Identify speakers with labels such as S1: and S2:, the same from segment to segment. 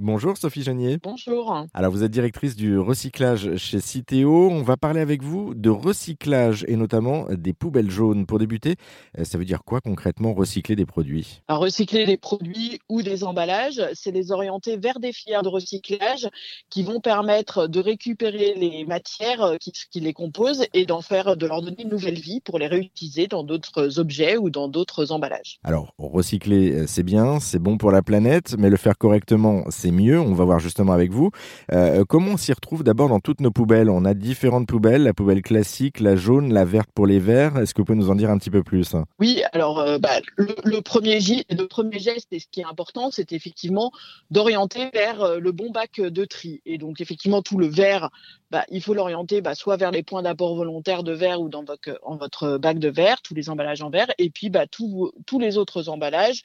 S1: Bonjour Sophie Genier.
S2: Bonjour.
S1: Alors vous êtes directrice du recyclage chez Citeo. On va parler avec vous de recyclage et notamment des poubelles jaunes. Pour débuter, euh, ça veut dire quoi concrètement recycler des produits?
S2: Alors, recycler des produits ou des emballages, c'est les orienter vers des filières de recyclage qui vont permettre de récupérer les matières euh, qui, qui les composent et d'en faire, de leur donner une nouvelle vie pour les réutiliser dans d'autres objets ou dans d'autres emballages.
S1: Alors recycler euh, c'est bien, c'est bon pour la planète, mais le faire correctement c'est mieux. On va voir justement avec vous. Euh, comment on s'y retrouve d'abord dans toutes nos poubelles? On a différentes poubelles, la poubelle classique, la jaune, la verte pour les verts. Est-ce que vous pouvez nous en dire un petit peu plus?
S2: Oui, alors euh, bah, le, premier geste et ce qui est important, c'est effectivement d'orienter vers euh, le bon bac de tri. Et donc effectivement, tout le verre, bah, il faut l'orienter bah, soit vers les points d'apport volontaire de verre ou dans votre, bac de verre, tous les emballages en verre, et puis tous les autres emballages,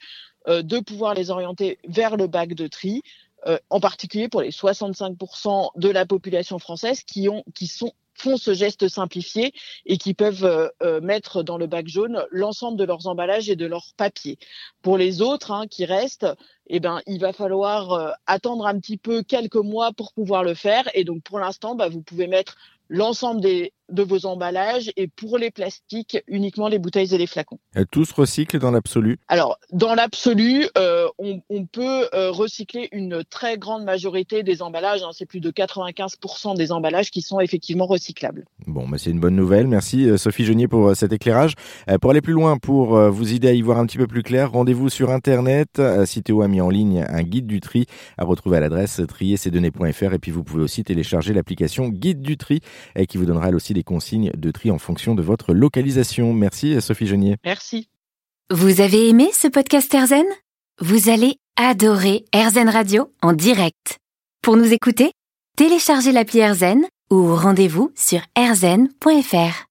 S2: de pouvoir les orienter vers le bac de tri. Euh, en particulier pour les 65% de la population française qui ont, qui sont font ce geste simplifié et qui peuvent euh, euh, mettre dans le bac jaune l'ensemble de leurs emballages et de leurs papiers. Pour les autres hein, qui restent, eh ben, il va falloir euh, attendre un petit peu quelques mois pour pouvoir le faire. Et donc, pour l'instant, bah, vous pouvez mettre l'ensemble des, de vos emballages et pour les plastiques, uniquement les bouteilles et les flacons.
S1: Euh, Tous recyclent dans l'absolu
S2: Alors, dans l'absolu, euh, on, on peut euh, recycler une très grande majorité des emballages. hein. C'est plus de 95% des emballages qui sont effectivement recyclables.
S1: Bon, bah, c'est une bonne nouvelle. Merci Sophie Genier pour cet éclairage. Euh, pour aller plus loin, pour vous aider à y voir un petit peu plus clair, rendez-vous sur Internet. Citeo a mis en ligne un guide du tri à retrouver à l'adresse triercesdonnées.fr et puis vous pouvez aussi télécharger l'application Guide du tri qui vous donnera elle aussi des consignes de tri en fonction de votre localisation. Merci Sophie Genier.
S2: Merci.
S3: Vous avez aimé ce podcast Airzen? Vous allez adorer Airzen Radio en direct. Pour nous écouter, téléchargez l'appli Airzen ou rendez-vous sur airzen.fr.